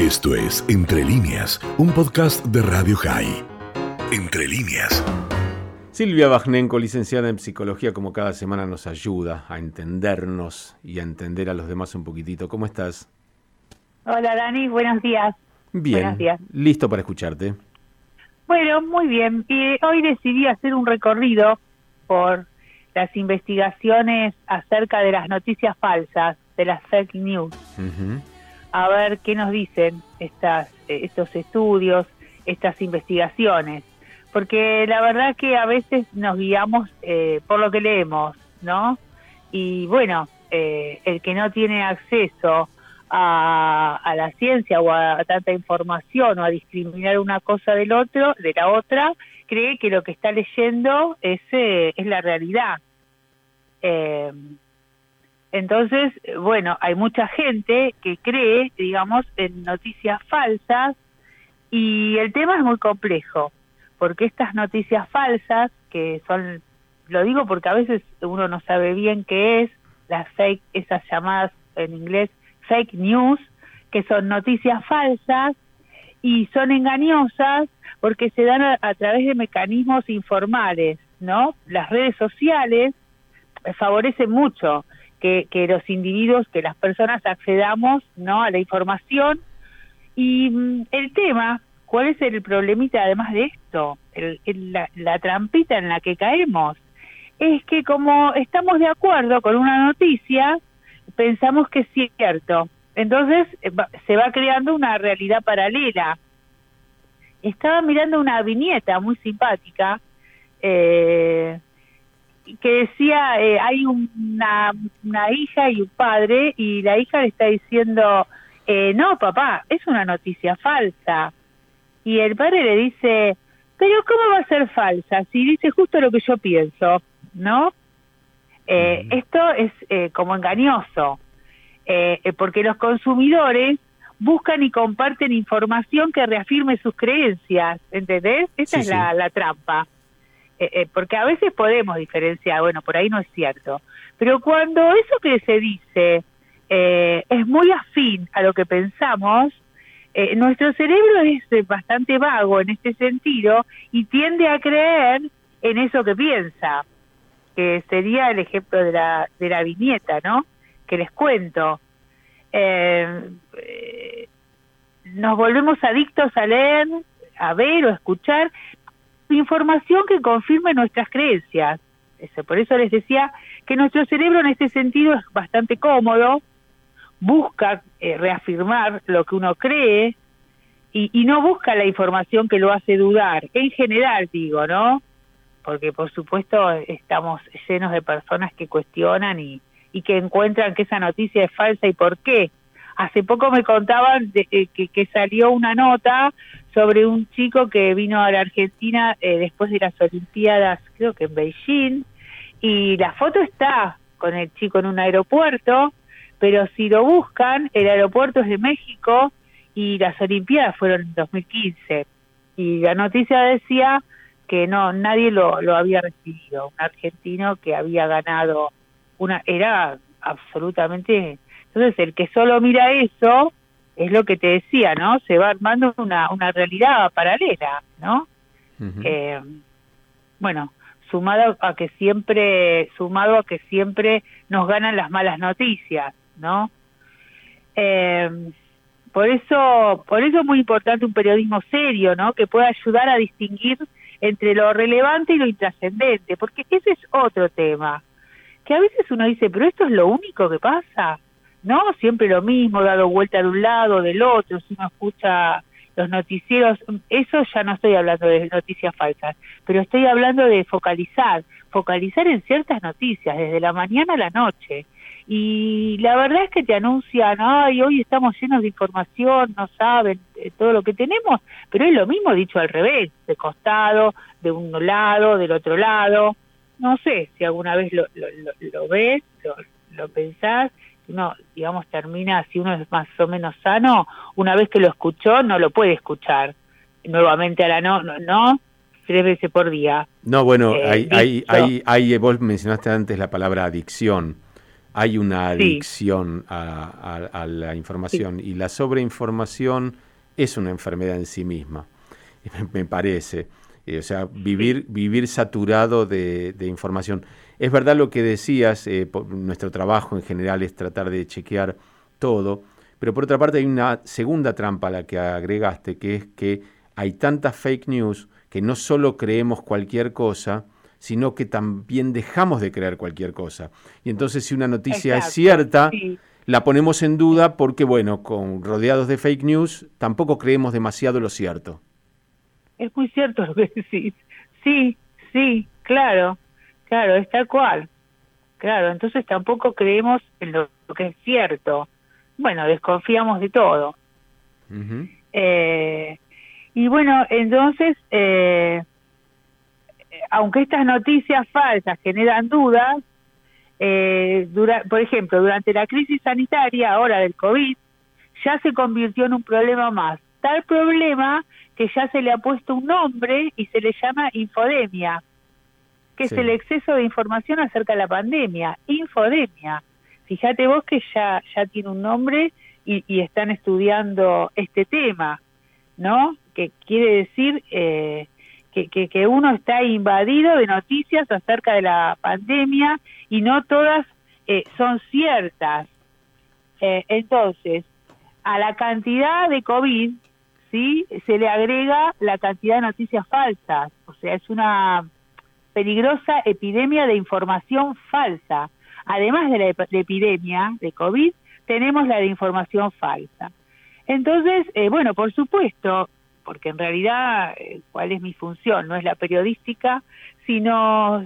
Esto es Entre líneas, un podcast de Radio High. Entre líneas. Silvia Bajnenko, licenciada en psicología, como cada semana nos ayuda a entendernos y a entender a los demás un poquitito. ¿Cómo estás? Hola Dani, buenos días. Bien, Buenos días. listo para escucharte. Bueno, muy bien. Y hoy decidí hacer un recorrido por las investigaciones acerca de las noticias falsas, de las fake news. A ver qué nos dicen estas, eh, estos estudios, estas investigaciones. Porque la verdad que a veces nos guiamos eh, por lo que leemos, ¿no? Y bueno, eh, el que no tiene acceso a, a la ciencia o a, tanta información o a discriminar una cosa del otro, de la otra, cree que lo que está leyendo es, eh, es la realidad. Entonces, bueno, hay mucha gente que cree, digamos, en noticias falsas y el tema es muy complejo, porque estas noticias falsas, que son, lo digo porque a veces uno no sabe bien qué es, las fake, esas llamadas en inglés fake news, que son noticias falsas y son engañosas porque se dan a, a través de mecanismos informales, ¿no? Las redes sociales favorecen mucho que, que los individuos, que las personas accedamos, ¿no? A la información y mm, el tema, ¿cuál es el problemita además de esto? El- la, la trampita en la que caemos es que como estamos de acuerdo con una noticia, pensamos que es cierto. Entonces eh, se va creando una realidad paralela. Estaba mirando una viñeta muy simpática eh, que decía, eh, hay una, una hija y un padre y la hija le está diciendo, eh, no papá, es una noticia falsa. Y el padre le dice, pero ¿cómo va a ser falsa? Si dice justo lo que yo pienso, ¿no? Eh. Esto es eh, como engañoso, eh, eh, porque los consumidores buscan y comparten información que reafirme sus creencias, ¿entendés? Esa Sí, es sí. la trampa. Eh, eh, porque a veces podemos diferenciar, bueno, por ahí no es cierto, pero cuando eso que se dice eh, es muy afín a lo que pensamos, eh, nuestro cerebro es eh, bastante vago en este sentido y tiende a creer en eso que piensa, que sería el ejemplo de la, de la viñeta, ¿no? Que les cuento. Nos volvemos adictos a leer, a ver o escuchar información que confirme nuestras creencias. Eso, por eso les decía que nuestro cerebro en este sentido es bastante cómodo, busca eh, reafirmar lo que uno cree y, no busca la información que lo hace dudar. En general, digo, ¿no? Porque por supuesto estamos llenos de personas que cuestionan y que encuentran que esa noticia es falsa y por qué. Hace poco me contaban de- que, que salió una nota sobre un chico que vino a la Argentina eh, después de las Olimpiadas, creo que en Beijing, y la foto está con el chico en un aeropuerto, pero si lo buscan, el aeropuerto es de México y las Olimpiadas fueron en 2015. Y la noticia decía que no nadie lo, lo había recibido, un argentino que había ganado una era absolutamente entonces el que solo mira eso es lo que te decía, ¿no? Se va armando una una realidad paralela, ¿no? Eh, bueno, sumado a que siempre, sumado a que siempre nos ganan las malas noticias, ¿no? Eh, por eso, por eso es muy importante un periodismo serio, ¿no? Que pueda ayudar a distinguir entre lo relevante y lo intrascendente, porque ese es otro tema. Que a veces uno dice, pero esto es lo único que pasa, ¿no? Siempre lo mismo, dado vuelta de un lado, del otro, si uno escucha los noticieros, eso ya no estoy hablando de noticias falsas, pero estoy hablando de focalizar, focalizar en ciertas noticias, desde la mañana a la noche. Y la verdad es que te anuncian, ay, hoy estamos llenos de información, no saben eh, todo lo que tenemos, pero es lo mismo dicho al revés, de costado, de un lado, del otro lado. No sé si alguna vez lo, lo, lo- lo ves, lo, lo pensás, uno, digamos, termina, si uno es más o menos sano, una vez que lo escuchó, no lo puede escuchar nuevamente a la no, no, no tres veces por día. No, bueno, Eh, hay, hay, hay, hay- vos mencionaste antes la palabra adicción. hay una adicción a, la información y la sobreinformación es una enfermedad en sí misma, me, parece. Eh, o sea, vivir, vivir saturado de, información. Es verdad lo que decías, eh, nuestro trabajo en general es tratar de chequear todo, pero por otra parte hay una segunda trampa a la que agregaste, que es que hay tantas fake news que no solo creemos cualquier cosa, sino que también dejamos de creer cualquier cosa. Y entonces si una noticia es cierta, la ponemos en duda porque, bueno, con rodeados de fake news, tampoco creemos demasiado lo cierto. Es muy cierto lo que decís. Sí, sí, claro, claro, es tal cual. Claro, entonces tampoco creemos en lo, que es cierto. Bueno, desconfiamos de todo. eh, y bueno, entonces, eh, aunque estas noticias falsas generan dudas, eh, por ejemplo, durante la crisis sanitaria, ahora del COVID, ya se convirtió en un problema más. Tal problema que ya se le ha puesto un nombre y se le llama infodemia, que es el exceso de información acerca de la pandemia, infodemia. Fíjate vos que ya, ya tiene un nombre y, y están estudiando este tema, ¿no? Que quiere decir eh, que, que, uno está invadido de noticias acerca de la pandemia y no todas eh, son ciertas. Eh, entonces, a la cantidad de COVID, ¿sí? Se le agrega la cantidad de noticias falsas. O sea, es una peligrosa epidemia de información falsa. Además de la, epidemia de COVID, tenemos la de información falsa. Entonces, eh, bueno, por supuesto, porque en realidad, eh, ¿cuál es mi función? No es la periodística, sino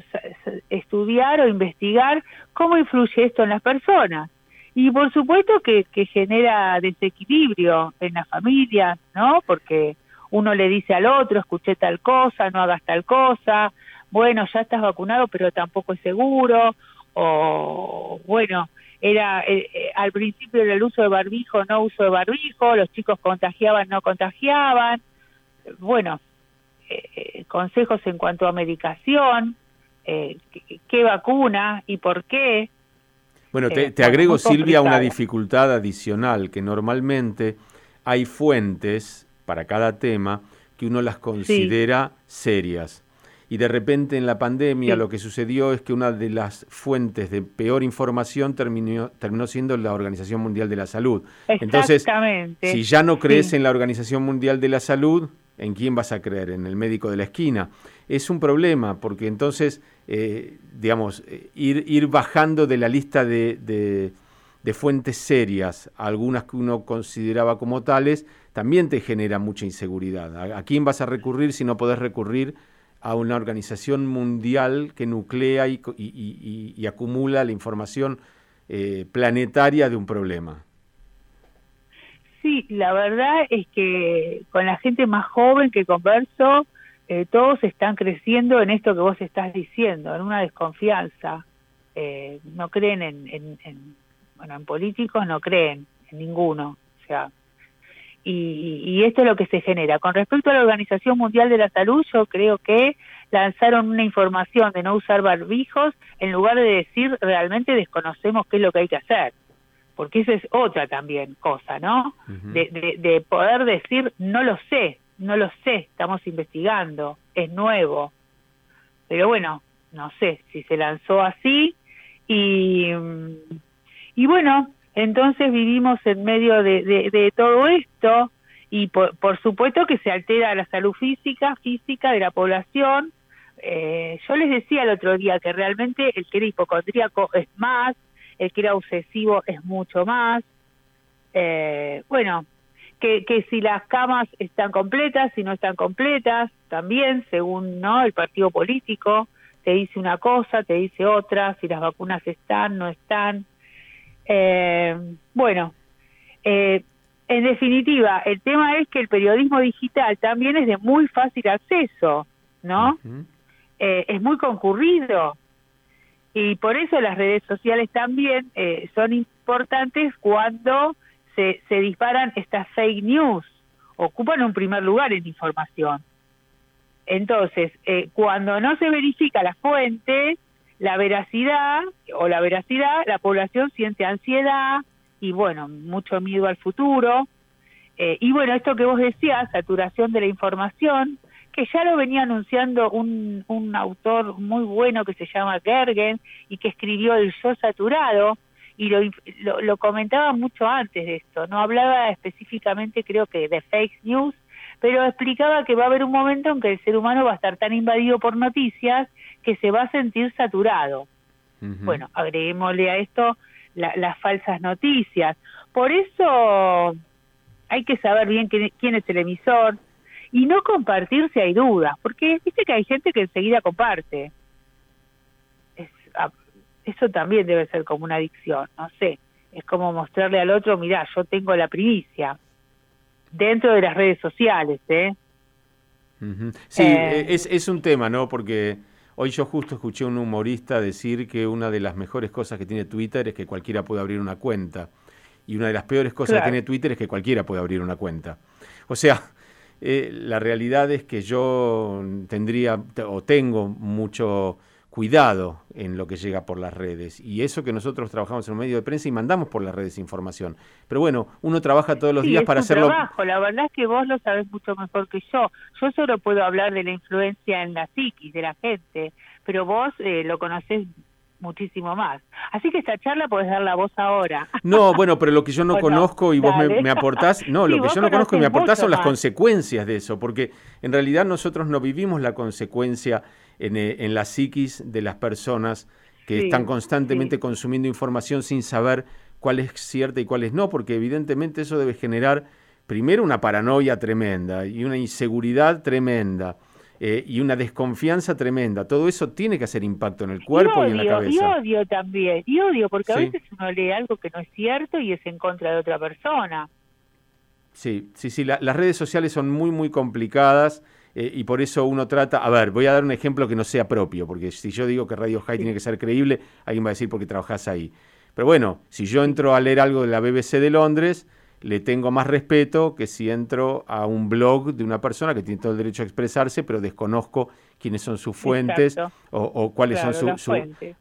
estudiar o investigar cómo influye esto en las personas. Y por supuesto que, que genera desequilibrio en las familias, ¿no? Porque uno le dice al otro, escuché tal cosa, no hagas tal cosa, bueno, ya estás vacunado, pero tampoco es seguro, o bueno, era eh, eh, al principio era el uso de barbijo, no uso de barbijo, los chicos contagiaban, no contagiaban, bueno, eh, consejos en cuanto a medicación, eh, qué, vacuna y por qué. Bueno, te, eh, agrego, Silvia, una dificultad adicional, que normalmente hay fuentes para cada tema que uno las considera serias. Y de repente en la pandemia lo que sucedió es que una de las fuentes de peor información terminó, terminó siendo la Organización Mundial de la Salud. Entonces, si ya no crees en la Organización Mundial de la Salud, ¿en quién vas a creer? ¿En el médico de la esquina? Es un problema porque entonces, eh, digamos, eh, ir, bajando de la lista de, de, fuentes serias, algunas que uno consideraba como tales, también te genera mucha inseguridad. ¿A, quién vas a recurrir si no podés recurrir a una organización mundial que nuclea y, y, acumula la información eh, planetaria de un problema? Sí, la verdad es que con la gente más joven que converso, eh, todos están creciendo en esto que vos estás diciendo, en una desconfianza. Eh, no creen en, bueno, en políticos no creen, en ninguno. O sea, y, y, esto es lo que se genera. Con respecto a la Organización Mundial de la Salud, yo creo que lanzaron una información de no usar barbijos en lugar de decir realmente desconocemos qué es lo que hay que hacer porque esa es otra también cosa, ¿no? de, de, poder decir, no lo sé, no lo sé, estamos investigando, es nuevo. Pero bueno, no sé si se lanzó así y, y bueno, entonces vivimos en medio de, de, todo esto y por, por, supuesto que se altera la salud física, física de la población. Eh, yo les decía el otro día que realmente el que era hipocondríaco es más, el que era obsesivo es mucho más. Eh, bueno, que, que si las camas están completas, si no están completas, también según no el partido político, te dice una cosa, te dice otra, si las vacunas están, no están. Eh, bueno, eh, en definitiva, el tema es que el periodismo digital también es de muy fácil acceso, ¿no? es muy concurrido, y por eso las redes sociales también eh, son importantes cuando se, disparan estas fake news, ocupan un primer lugar en información. Entonces, eh, cuando no se verifica la fuente, la veracidad o la veracidad, la población siente ansiedad y bueno, mucho miedo al futuro. Eh, y bueno, esto que vos decías, saturación de la información, que ya lo venía anunciando un, un autor muy bueno que se llama Gergen y que escribió El Yo Saturado, y lo, lo, lo, comentaba mucho antes de esto, no hablaba específicamente creo que de fake news, pero explicaba que va a haber un momento en que el ser humano va a estar tan invadido por noticias que se va a sentir saturado. Bueno, agreguémosle a esto las falsas noticias. Por eso hay que saber bien quién, es el emisor y no compartir si hay dudas, porque viste que hay gente que enseguida comparte. eso también debe ser como una adicción, no sé. Es como mostrarle al otro, mira, yo tengo la primicia dentro de las redes sociales, ¿eh? Sí, eh, es, es un tema, ¿no? Porque hoy yo justo escuché a un humorista decir que una de las mejores cosas que tiene Twitter es que cualquiera puede abrir una cuenta. Y una de las peores cosas que tiene Twitter es que cualquiera puede abrir una cuenta. O sea, eh, la realidad es que yo tendría o tengo mucho cuidado en lo que llega por las redes. Y eso que nosotros trabajamos en un medio de prensa y mandamos por las redes información. Pero bueno, uno trabaja todos los días para hacerlo. trabajo, la verdad es que vos lo sabés mucho mejor que yo. Yo solo puedo hablar de la influencia en la psiquis de la gente, pero vos eh, lo conocés muchísimo más. Así que esta charla podés dar la voz ahora. No, bueno, pero lo que yo no conozco y vos me, aportás, no, lo que yo no conozco y me aportás son las consecuencias de eso, porque en realidad nosotros no vivimos la consecuencia eh, en, la psiquis de las personas que están constantemente consumiendo información sin saber cuál es cierta y cuál es no, porque evidentemente eso debe generar primero una paranoia tremenda y una inseguridad tremenda. Eh, y una desconfianza tremenda. Todo eso tiene que hacer impacto en el cuerpo y, en la cabeza. Y odio también, y odio, porque a veces uno lee algo que no es cierto y es en contra de otra persona. Sí, sí, sí, las redes sociales son muy, muy complicadas eh, y por eso uno trata, a ver, voy a dar un ejemplo que no sea propio, porque si yo digo que Radio High tiene que ser creíble, alguien va a decir porque trabajás ahí. Pero bueno, si yo entro a leer algo de la BBC de Londres, le tengo más respeto que si entro a un blog de una persona que tiene todo el derecho a expresarse, pero desconozco quiénes son sus fuentes o, cuáles son sus...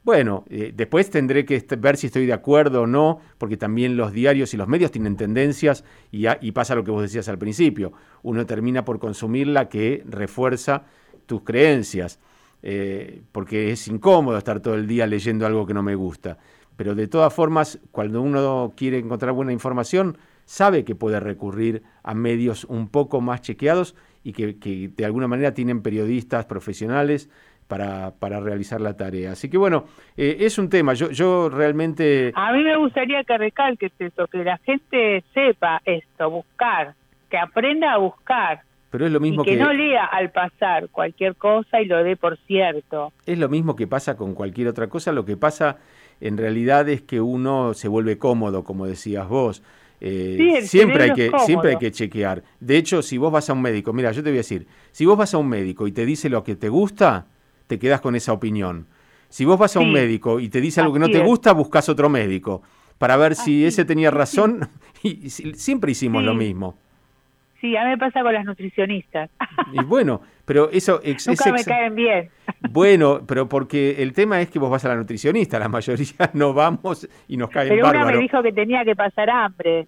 Bueno, eh, después tendré que ver si estoy de acuerdo o no, porque también los diarios y los medios tienen tendencias y, y pasa lo que vos decías al principio. Uno termina por consumir la que refuerza tus creencias, eh, porque es incómodo estar todo el día leyendo algo que no me gusta. Pero de todas formas, cuando uno quiere encontrar buena información, sabe que puede recurrir a medios un poco más chequeados y que, de alguna manera tienen periodistas profesionales para, para, realizar la tarea. Así que bueno, eh, es un tema. Yo, yo realmente... A mí me gustaría que recalques eso, que la gente sepa esto, buscar, que aprenda a buscar. Pero es lo mismo y que, no lea al pasar cualquier cosa y lo dé por cierto. Es lo mismo que pasa con cualquier otra cosa. Lo que pasa en realidad es que uno se vuelve cómodo, como decías vos. Eh, siempre, hay que, siempre hay que chequear. De hecho, si vos vas a un médico, mira, yo te voy a decir, si vos vas a un médico y te dice lo que te gusta, te quedas con esa opinión. Si vos vas a un médico y te dice algo que no te gusta, buscas otro médico para ver si ese tenía razón. Y siempre hicimos lo mismo. Sí, a mí me pasa con las nutricionistas. Y bueno, pero eso... Nunca me caen bien. Bueno, pero porque el tema es que vos vas a la nutricionista, la mayoría no vamos y nos caen Pero una me dijo que tenía que pasar hambre.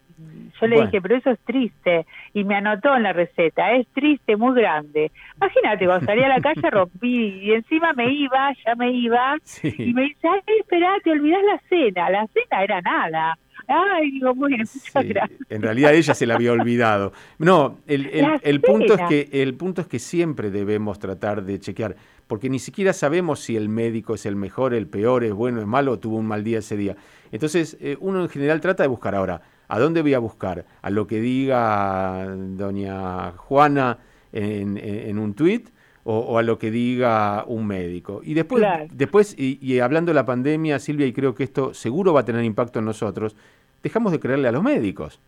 Yo le dije, pero eso es triste. Y me anotó en la receta, es triste, muy grande. Imagínate, cuando salí a la calle rompí y encima me iba, ya me iba. Y me dice, ay, espera, te olvidás la cena. La cena era nada. Ay, digo, bueno, muchas gracias. En realidad ella se la había olvidado. No, el, el, punto es que, el punto es que siempre debemos tratar de chequear, porque ni siquiera sabemos si el médico es el mejor, el peor, es bueno, es malo, tuvo un mal día ese día. Entonces, eh, uno en general trata de buscar ahora. ¿A dónde voy a buscar? ¿A lo que diga doña Juana en, un tuit? O, a lo que diga un médico. Y después, después y, hablando de la pandemia, Silvia, y creo que esto seguro va a tener impacto en nosotros, dejamos de creerle a los médicos.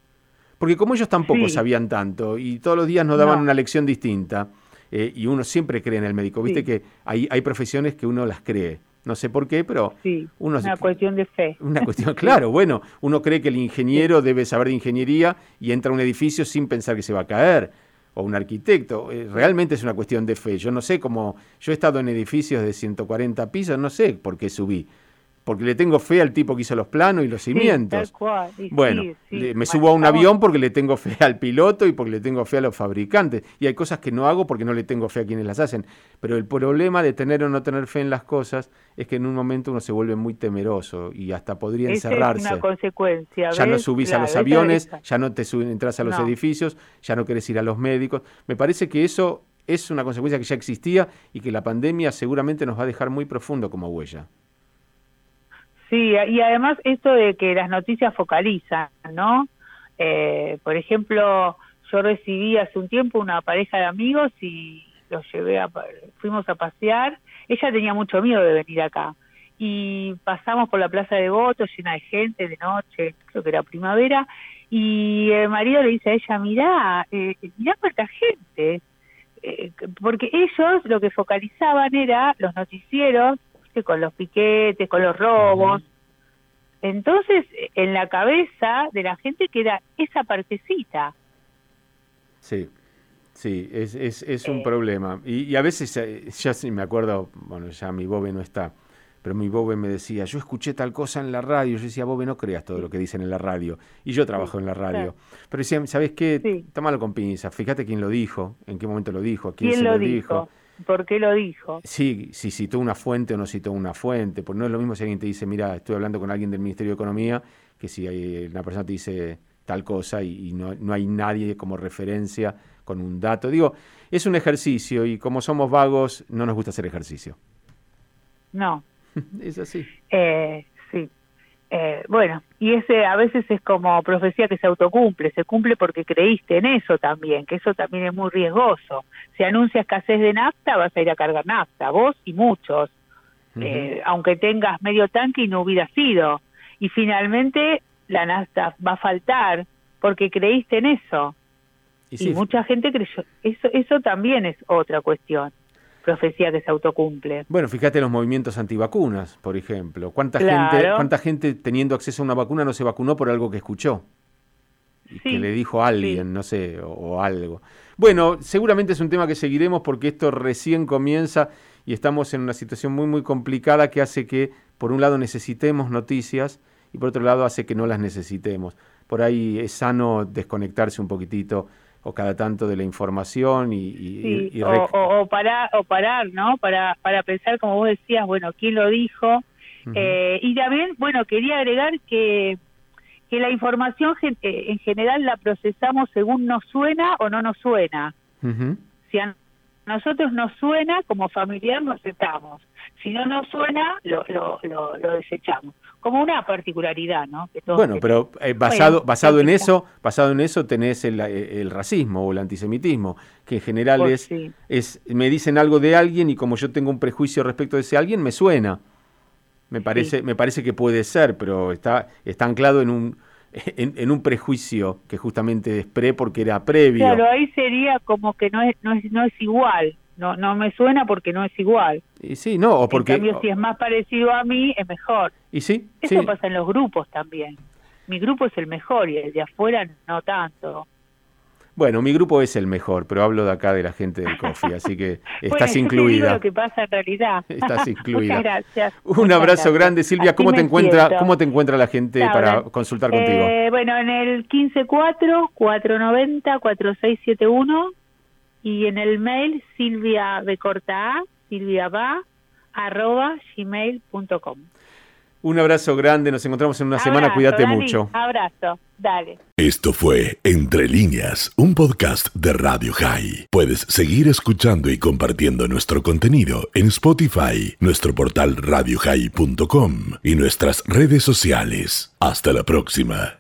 Porque como ellos tampoco sabían tanto y todos los días nos daban una lección distinta, eh, y uno siempre cree en el médico. Viste que hay, hay profesiones que uno las cree. No sé por qué, pero sí, uno una cuestión de fe. Una cuestión, claro, bueno, uno cree que el ingeniero debe saber de ingeniería y entra a un edificio sin pensar que se va a caer. O un arquitecto. Eh, realmente es una cuestión de fe. Yo no sé cómo, yo he estado en edificios de 140 pisos, no sé por qué subí porque le tengo fe al tipo que hizo los planos y los cimientos. bueno, me subo a un avión porque le tengo fe al piloto y porque le tengo fe a los fabricantes. Y hay cosas que no hago porque no le tengo fe a quienes las hacen. Pero el problema de tener o no tener fe en las cosas es que en un momento uno se vuelve muy temeroso y hasta podría encerrarse. Es una consecuencia. Ya no subís a los aviones, ya no te entras a los edificios, ya no querés ir a los médicos. Me parece que eso es una consecuencia que ya existía y que la pandemia seguramente nos va a dejar muy profundo como huella. Sí, y además esto de que las noticias focalizan, ¿no? Eh, por ejemplo, yo recibí hace un tiempo una pareja de amigos y los llevé a, fuimos a pasear. Ella tenía mucho miedo de venir acá y pasamos por la plaza de votos llena de gente de noche, creo que era primavera, y el marido le dice a ella, mirá, eh, mirá cuánta gente, eh, porque ellos lo que focalizaban era los noticieros con los piquetes, con los robos. Entonces, en la cabeza de la gente queda esa partecita. Sí, sí, es, es, es un eh. problema. Y, a veces, eh, ya sí me acuerdo, bueno, ya mi Bobe no está, pero mi Bobe me decía, yo escuché tal cosa en la radio. Yo decía, Bobe, no creas todo lo que dicen en la radio. Y yo trabajo en la radio. Pero decía, ¿sabes qué? Sí. Tómalo con pinzas. Fíjate quién lo dijo, en qué momento lo dijo, quién, se lo, dijo por qué lo dijo. Sí, si citó una fuente o no citó una fuente, porque no es lo mismo si alguien te dice, mira, estoy hablando con alguien del Ministerio de Economía, que si hay una persona te dice tal cosa y, no, no, hay nadie como referencia con un dato. Digo, es un ejercicio y como somos vagos, no nos gusta hacer ejercicio. No. es así. Eh. Eh, bueno, y ese a veces es como profecía que se autocumple, se cumple porque creíste en eso también, que eso también es muy riesgoso. Si anuncia escasez de nafta, vas a ir a cargar nafta, vos y muchos, eh, aunque tengas medio tanque y no hubiera sido. Y finalmente la nafta va a faltar porque creíste en eso. Y, y mucha gente creyó. Eso, eso también es otra cuestión profecía que se autocumple. Bueno, fíjate los movimientos antivacunas, por ejemplo. ¿Cuánta, gente, ¿Cuánta gente teniendo acceso a una vacuna no se vacunó por algo que escuchó? que le dijo a alguien, no sé, o, algo. Bueno, seguramente es un tema que seguiremos porque esto recién comienza y estamos en una situación muy, muy complicada que hace que, por un lado, necesitemos noticias y por otro lado, hace que no las necesitemos. Por ahí es sano desconectarse un poquitito o cada tanto de la información y, o, parar o parar no para para pensar como vos decías bueno quién lo dijo eh, y también bueno quería agregar que que la información eh, en general la procesamos según nos suena o no nos suena. Si a nosotros nos suena como familiar lo aceptamos si no nos suena lo, lo, lo desechamos como una particularidad, ¿no? bueno, pero eh, basado basado en eso, basado en eso tenés el, eh, el, racismo o el antisemitismo, que en general es, es me dicen algo de alguien y como yo tengo un prejuicio respecto de ese alguien me suena. Me parece me parece que puede ser, pero está está anclado en un en, en, un prejuicio que justamente es pre porque era previo. Claro, ahí sería como que no es, no es, no es igual no no me suena porque no es igual. Y sí, no, o porque... En cambio, si es más parecido a mí, es mejor. Y sí, Eso pasa en los grupos también. Mi grupo es el mejor y el de afuera no tanto. Bueno, mi grupo es el mejor, pero hablo de acá de la gente del coffee, así que estás incluida. lo que pasa en realidad. Estás incluida. Muchas gracias. Un abrazo grande, Silvia. ¿Cómo te encuentra cómo te encuentra la gente para consultar contigo? Eh, bueno, en el 154 490 4671 y en el mail silvia corta silvia va arroba gmail.com. Un abrazo grande, nos encontramos en una semana, cuídate mucho. Abrazo, dale. Esto fue Entre líneas, un podcast de Radio High. Puedes seguir escuchando y compartiendo nuestro contenido en Spotify, nuestro portal radiohigh.com y nuestras redes sociales. Hasta la próxima.